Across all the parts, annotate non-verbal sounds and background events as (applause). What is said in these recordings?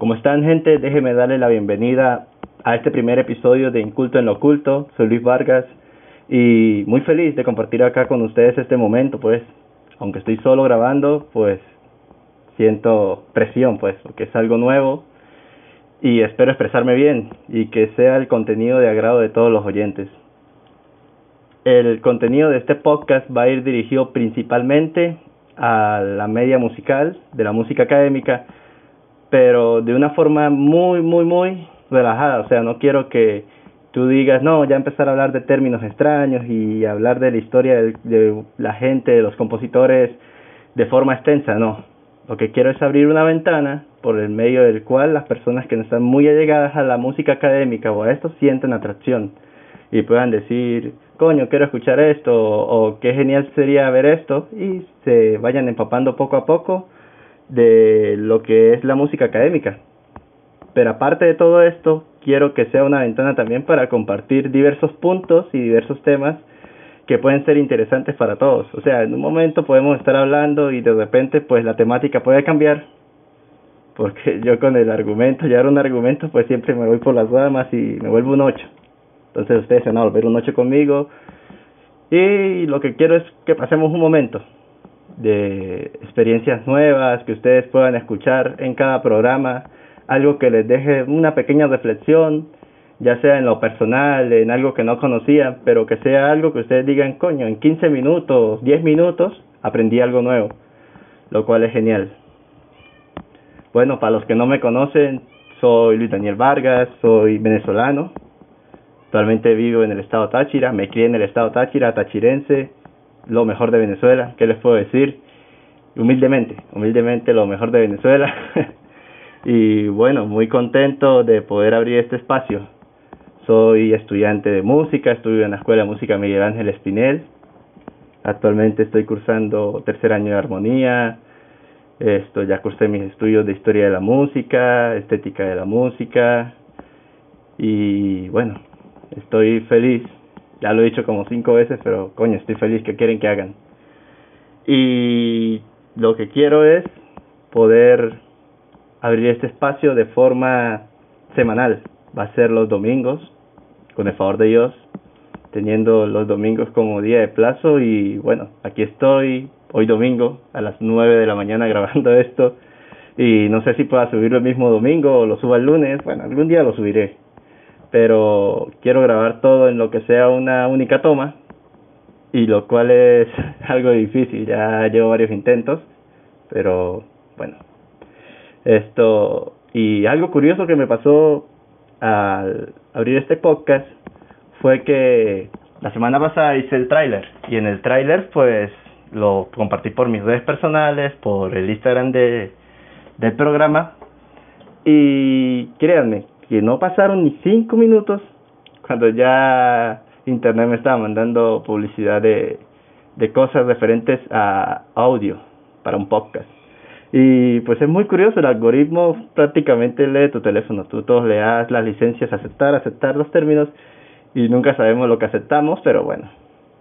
¿Cómo están gente? Déjenme darle la bienvenida a este primer episodio de Inculto en lo Oculto. Soy Luis Vargas y muy feliz de compartir acá con ustedes este momento, pues, aunque estoy solo grabando, pues siento presión, pues, porque es algo nuevo y espero expresarme bien y que sea el contenido de agrado de todos los oyentes. El contenido de este podcast va a ir dirigido principalmente a la media musical, de la música académica, pero de una forma muy, muy, muy relajada. O sea, no quiero que tú digas, no, ya empezar a hablar de términos extraños y hablar de la historia de, la gente, de los compositores, de forma extensa, no. Lo que quiero es abrir una ventana por el medio del cual las personas que no están muy allegadas a la música académica o a esto sienten atracción y puedan decir, coño, quiero escuchar esto o qué genial sería ver esto y se vayan empapando poco a poco de lo que es la música académica. Pero aparte de todo esto, quiero que sea una ventana también para compartir diversos puntos y diversos temas que pueden ser interesantes para todos. O sea, en un momento podemos estar hablando y de repente pues la temática puede cambiar. Porque (laughs) yo con el argumento, llevar un argumento, pues siempre me voy por las ramas y me vuelvo un 8. Entonces ustedes se van a volver un 8 conmigo. Y lo que quiero es que pasemos un momento de experiencias nuevas que ustedes puedan escuchar en cada programa, algo que les deje una pequeña reflexión, ya sea en lo personal, en algo que no conocían, pero que sea algo que ustedes digan, coño, en 15 minutos, 10 minutos, aprendí algo nuevo, lo cual es genial. Bueno, para los que no me conocen, soy Luis Daniel Vargas, soy venezolano, actualmente vivo en el estado Táchira, me crié en el estado Táchira, tachirense, lo mejor de Venezuela, ¿qué les puedo decir? Humildemente, humildemente lo mejor de Venezuela. (laughs) y bueno, muy contento de poder abrir este espacio. Soy estudiante de música, estudio en la Escuela de Música Miguel Ángel Espinel. Actualmente estoy cursando tercer año de armonía. Esto ya cursé mis estudios de historia de la música, estética de la música. Y bueno, estoy feliz ya lo he dicho como cinco veces, pero coño, estoy feliz que quieren que hagan. Y lo que quiero es poder abrir este espacio de forma semanal. Va a ser los domingos, con el favor de Dios, teniendo los domingos como día de plazo. Y bueno, aquí estoy hoy domingo a las nueve de la mañana (laughs) grabando esto. Y no sé si pueda subirlo el mismo domingo o lo suba el lunes. Bueno, algún día lo subiré pero quiero grabar todo que sea una única toma y lo cual es (laughs) algo difícil, ya llevo varios intentos, pero bueno, esto y algo curioso que me pasó al abrir este podcast fue que la semana pasada hice el tráiler y en el tráiler pues lo compartí por mis redes personales, por el Instagram de, del programa. Y créanme que no pasaron ni cinco minutos cuando ya internet me estaba mandando publicidad de, de cosas referentes a audio para un podcast. Y pues es muy curioso, el algoritmo prácticamente lee tu teléfono, tú todos le das las licencias, aceptar, aceptar los términos y nunca sabemos lo que aceptamos, pero bueno,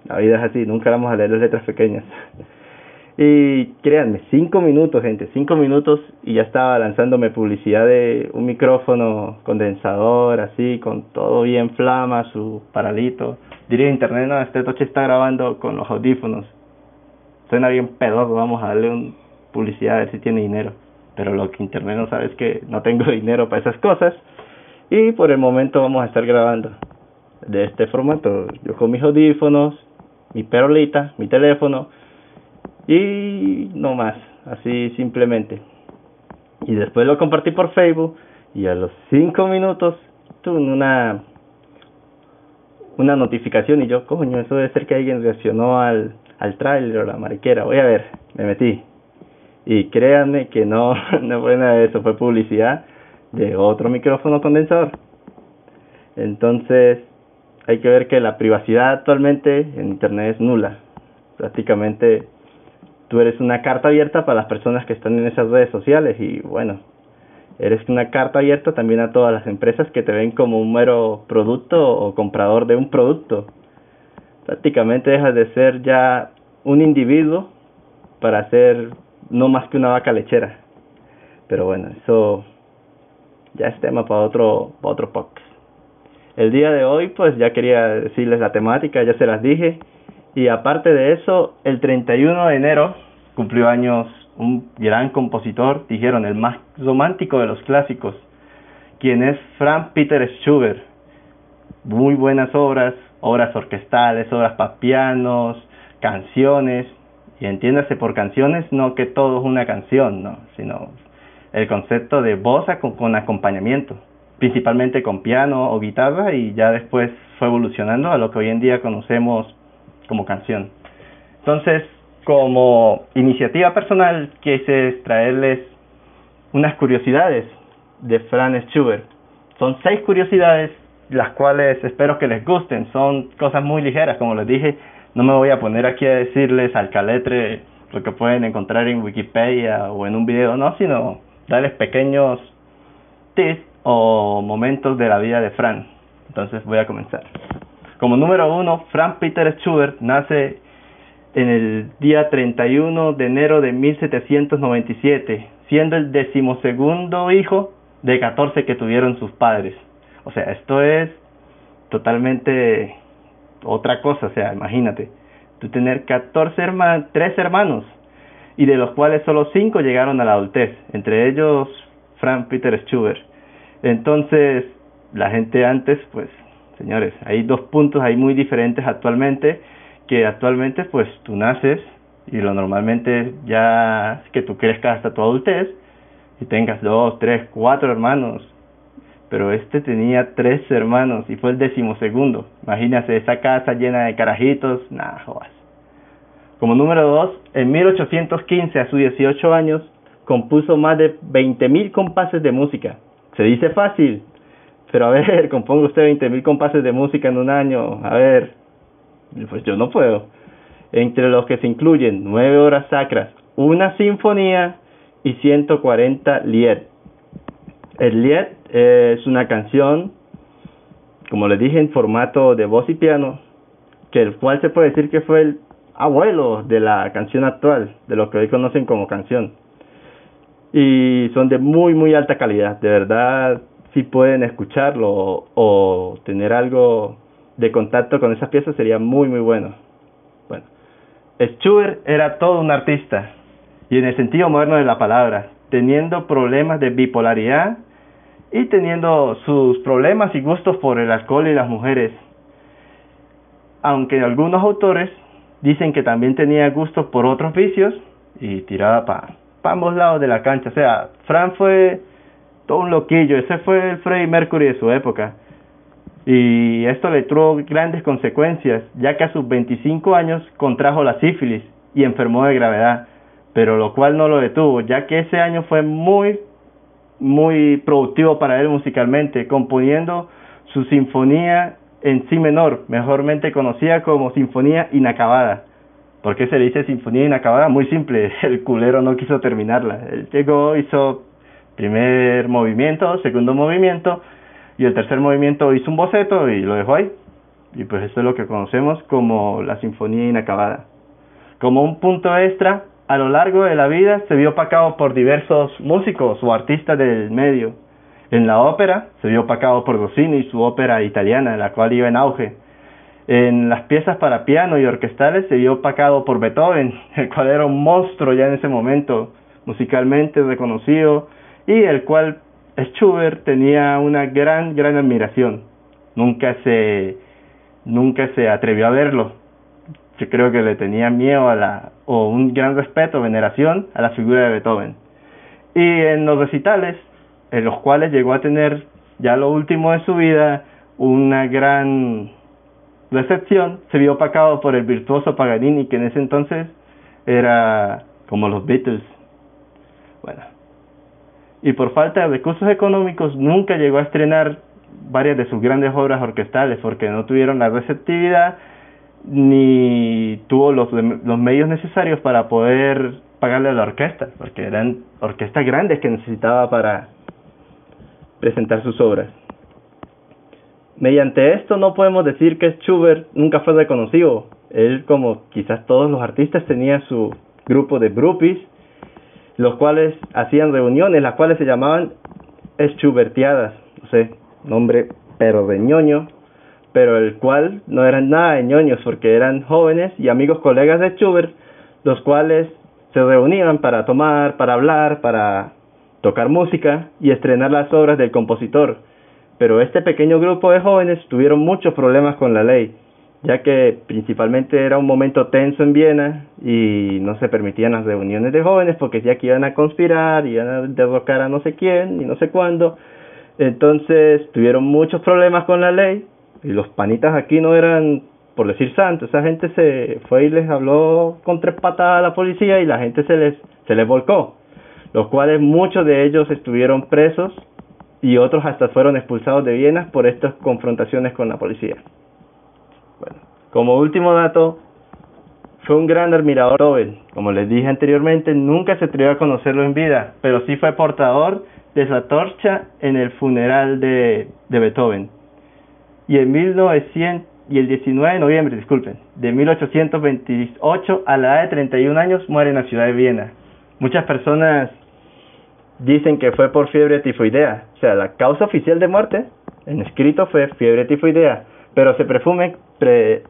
la vida es así, nunca vamos a leer las letras pequeñas. Y créanme, cinco minutos, gente, cinco minutos y ya estaba lanzándome publicidad de un micrófono condensador, así, con todo bien flama, su paralito. Diría internet, no, este toche está grabando con los audífonos. Suena bien pedoso, vamos a darle un publicidad a ver si tiene dinero. Pero lo que internet no sabe es que no tengo (laughs) dinero para esas cosas. Y por el momento vamos a estar grabando de este formato. Yo con mis audífonos, mi perolita, mi teléfono y no más, así simplemente. Y después lo compartí por Facebook y a los cinco minutos tuve una una notificación y yo, coño, eso debe ser que alguien reaccionó al, al trailer o la mariquera. Voy a ver, me metí. Y créanme que no, (laughs) no fue nada de eso, fue publicidad de otro micrófono condensador. Entonces, hay que ver que la privacidad actualmente en Internet es nula. Prácticamente tú eres una carta abierta para las personas que están en esas redes sociales y bueno, eres una carta abierta también a todas las empresas que te ven como un mero producto o comprador de un producto. Prácticamente dejas de ser ya un individuo para ser no más que una vaca lechera. Pero bueno, eso ya es tema para otro, para otro podcast. El día de hoy, pues ya quería decirles la temática, ya se las dije. Y aparte de eso, el 31 de enero cumplió años un gran compositor, dijeron, el más romántico de los clásicos, quien es Franz Peter Schubert. Muy buenas obras, obras orquestales, obras para pianos, canciones, y entiéndase por canciones no que todo es una canción, no, sino el concepto de voz con, con acompañamiento, principalmente con piano o guitarra y ya después fue evolucionando a lo que hoy en día conocemos como canción. Entonces, como iniciativa personal, quise traerles unas curiosidades de Franz Schubert. Son seis curiosidades, las cuales espero que les gusten. Son cosas muy ligeras, como les dije. No me voy a poner aquí a decirles al caletre lo que pueden encontrar en Wikipedia o en un video, no, sino darles pequeños tips o momentos de la vida de Franz. Entonces voy a comenzar. Como número uno, Franz Peter Schubert nace en el día 31 de enero de 1797, siendo el decimosegundo hijo de 14 que tuvieron sus padres. O sea, esto es totalmente otra cosa, o sea, imagínate, tú tener 14 hermanos, hermanos, y de los cuales solo 5 llegaron a la adultez, entre ellos Frank Peter Schubert. Entonces, la gente antes, pues, señores, hay dos puntos ahí muy diferentes actualmente, que actualmente, pues, tú naces, y lo normalmente ya es que tú crezcas hasta tu adultez, y tengas dos, tres, cuatro hermanos. Pero este tenía tres hermanos y fue el decimosegundo. Imagínate esa casa llena de carajitos, nada, jodas. Como número dos, en 1815, a sus 18 años, compuso más de 20.000 compases de música. Se dice fácil, pero a ver, (laughs) componga usted 20.000 compases de música en un año. A ver, pues yo no puedo. Entre los que se incluyen nueve horas sacras, una sinfonía y 140 Lied. El Lied es una canción, como les dije, en formato de voz y piano, que el cual se puede decir que fue el abuelo de la canción actual, de lo que hoy conocen como canción. Y son de muy, muy alta calidad, de verdad, si pueden escucharlo o, tener algo de contacto con esas piezas sería muy, muy bueno. Bueno, Schubert era todo un artista, y en el sentido moderno de la palabra, teniendo problemas de bipolaridad y teniendo sus problemas y gustos por el alcohol y las mujeres. Aunque algunos autores dicen que también tenía gustos por otros vicios y tiraba para ambos lados de la cancha. O sea, Fran fue todo un loquillo, ese fue el Freddie Mercury de su época. Y esto le tuvo grandes consecuencias, ya que a sus 25 años contrajo la sífilis y enfermó de gravedad pero lo cual no lo detuvo, ya que ese año fue muy, muy productivo para él musicalmente, componiendo su sinfonía en si menor, mejormente conocida como Sinfonía Inacabada. ¿Por qué se le dice Sinfonía Inacabada? Muy simple, (laughs) el culero no quiso terminarla. Él llegó, hizo primer movimiento, segundo movimiento, y el tercer movimiento hizo un boceto y lo dejó ahí. Y pues esto es lo que conocemos como la Sinfonía Inacabada. Como un punto extra, a lo largo de la vida se vio opacado por diversos músicos o artistas del medio. En la ópera se vio opacado por Rossini y su ópera italiana, la cual iba en auge. En las piezas para piano y orquestales se vio opacado por Beethoven, (laughs) el cual era un monstruo ya en ese momento, musicalmente reconocido, y el cual Schubert tenía una gran, gran admiración. Nunca se, nunca se atrevió a verlo, yo creo que le tenía miedo a la, o un gran respeto, veneración a la figura de Beethoven. Y en los recitales, en los cuales llegó a tener ya lo último de su vida, una gran recepción, se vio opacado por el virtuoso Paganini, que en ese entonces era como los Beatles. Bueno, y por falta de recursos económicos nunca llegó a estrenar varias de sus grandes obras orquestales porque no tuvieron la receptividad ni tuvo los, los medios necesarios para poder pagarle a la orquesta, porque eran orquestas grandes que necesitaba para presentar sus obras. Mediante esto no podemos decir que Schubert nunca fue reconocido. Él, como quizás todos los artistas, tenía su grupo de groupies, los cuales hacían reuniones, las cuales se llamaban Schubertiadas, no sé, nombre pero de ñoño, pero el cual no eran nada de ñoños porque eran jóvenes y amigos colegas de Schubert, los cuales se reunían para tomar, para hablar, para tocar música y estrenar las obras del compositor. Pero este pequeño grupo de jóvenes tuvieron muchos problemas con la ley, ya que principalmente era un momento tenso en Viena y no se permitían las reuniones de jóvenes porque ya que iban a conspirar, iban a derrocar a no sé quién y no sé cuándo. Entonces tuvieron muchos problemas con la ley y los panitas aquí no eran, por decir santos, esa gente se fue y les habló con tres patadas a la policía y la gente se les, se les volcó, los cuales muchos de ellos estuvieron presos y otros hasta fueron expulsados de Viena por estas confrontaciones con la policía. Bueno, como último dato, fue un gran admirador Nobel. Como les dije anteriormente, nunca se atrevió a conocerlo en vida, pero sí fue portador de la torcha en el funeral de, de Beethoven. Y en 1900 y el 19 de noviembre, disculpen, de 1828 a la edad de 31 años muere en la ciudad de Viena. Muchas personas dicen que fue por fiebre tifoidea, o sea, la causa oficial de muerte en escrito fue fiebre tifoidea, pero se presume pre,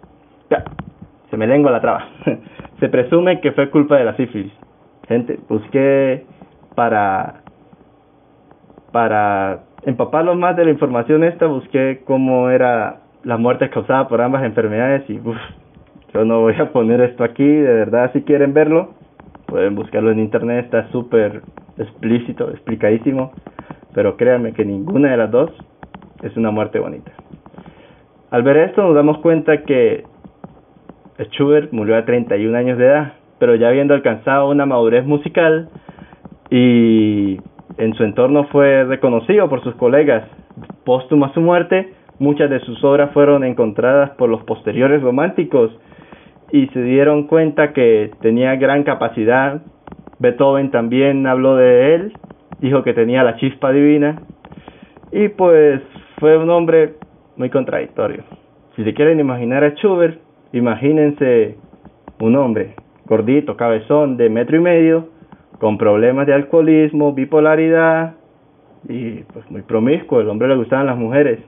se me lengua la traba. (laughs) se presume que fue culpa de la sífilis. Gente, busqué para para empaparlo más de la información esta, busqué cómo era la muerte causada por ambas enfermedades y yo no voy a poner esto aquí, de verdad si quieren verlo, pueden buscarlo en internet, está súper explícito, explicadísimo, pero créanme que ninguna de las dos es una muerte bonita. Al ver esto nos damos cuenta que Schubert murió a 31 años de edad, pero ya habiendo alcanzado una madurez musical y en su entorno fue reconocido por sus colegas. Póstuma a su muerte, muchas de sus obras fueron encontradas por los posteriores románticos y se dieron cuenta que tenía gran capacidad. Beethoven también habló de él, dijo que tenía la chispa divina y pues fue un hombre muy contradictorio. Si se quieren imaginar a Schubert, imagínense un hombre gordito, cabezón, de metro y medio, con problemas de alcoholismo, bipolaridad y pues muy promiscuo, el hombre le gustaban las mujeres.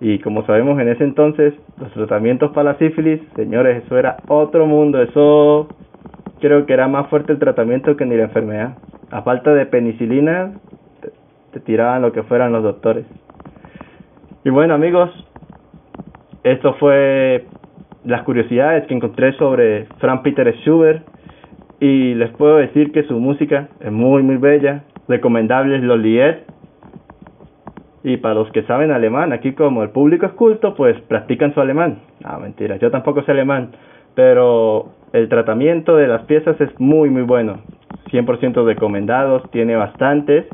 Y como sabemos en ese entonces, los tratamientos para la sífilis, señores, eso era otro mundo, eso creo que era más fuerte el tratamiento que ni la enfermedad. A falta de penicilina, te, te tiraban lo que fueran los doctores. Y bueno amigos, esto fue las curiosidades que encontré sobre Frank Peter Schubert y les puedo decir que su música es muy muy bella, recomendable es los Lied. Y para los que saben alemán, aquí como el público es culto, pues practican su alemán. No, mentira, yo tampoco sé alemán, pero el tratamiento de las piezas es muy muy bueno. 100% recomendados, tiene bastantes.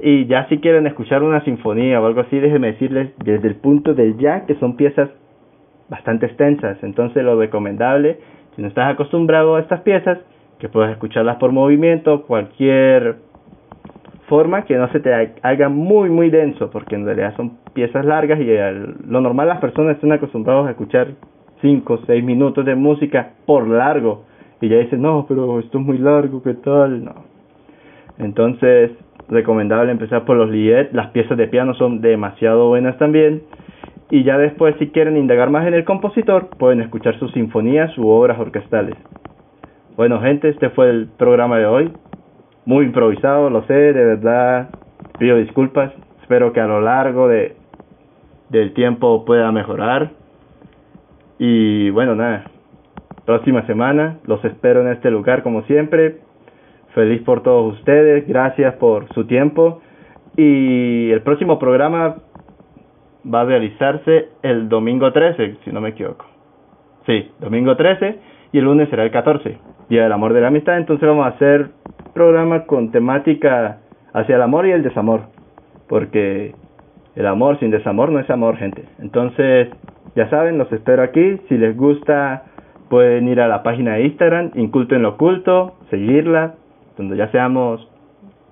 Y ya si quieren escuchar una sinfonía o algo así, déjenme decirles desde el punto del ya que son piezas bastante extensas. Entonces lo recomendable, si no estás acostumbrado a estas piezas, que puedas escucharlas por movimiento, cualquier forma que no se te haga muy muy denso, porque en realidad son piezas largas y lo normal las personas están acostumbrados a escuchar 5 o 6 minutos de música por largo y ya dicen, no, pero esto es muy largo, ¿qué tal? No. Entonces, recomendable empezar por los lied, las piezas de piano son demasiado buenas también. Y ya después, si quieren indagar más en el compositor, pueden escuchar sus sinfonías u obras orquestales. Bueno, gente, este fue el programa de hoy. Muy improvisado, lo sé, de verdad. Pido disculpas. Espero que a lo largo de del tiempo pueda mejorar. Y bueno, nada. Próxima semana los espero en este lugar como siempre. Feliz por todos ustedes, gracias por su tiempo. Y el próximo programa va a realizarse el domingo 13, si no me equivoco. Sí, domingo 13 y el lunes será el 14. Día del Amor de la Amistad, entonces vamos a hacer programa con temática hacia el amor y el desamor, porque el amor sin desamor no es amor, gente. Entonces, ya saben, los espero aquí. Si les gusta, pueden ir a la página de Instagram, Inculto en lo Oculto, seguirla, donde ya seamos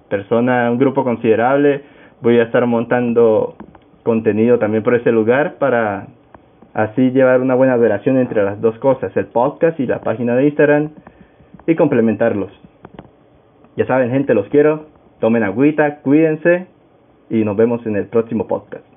persona, un grupo considerable. Voy a estar montando contenido también por ese lugar para así llevar una buena relación entre las dos cosas, el podcast y la página de Instagram y complementarlos. Ya saben, gente, los quiero. Tomen agüita, cuídense y nos vemos en el próximo podcast.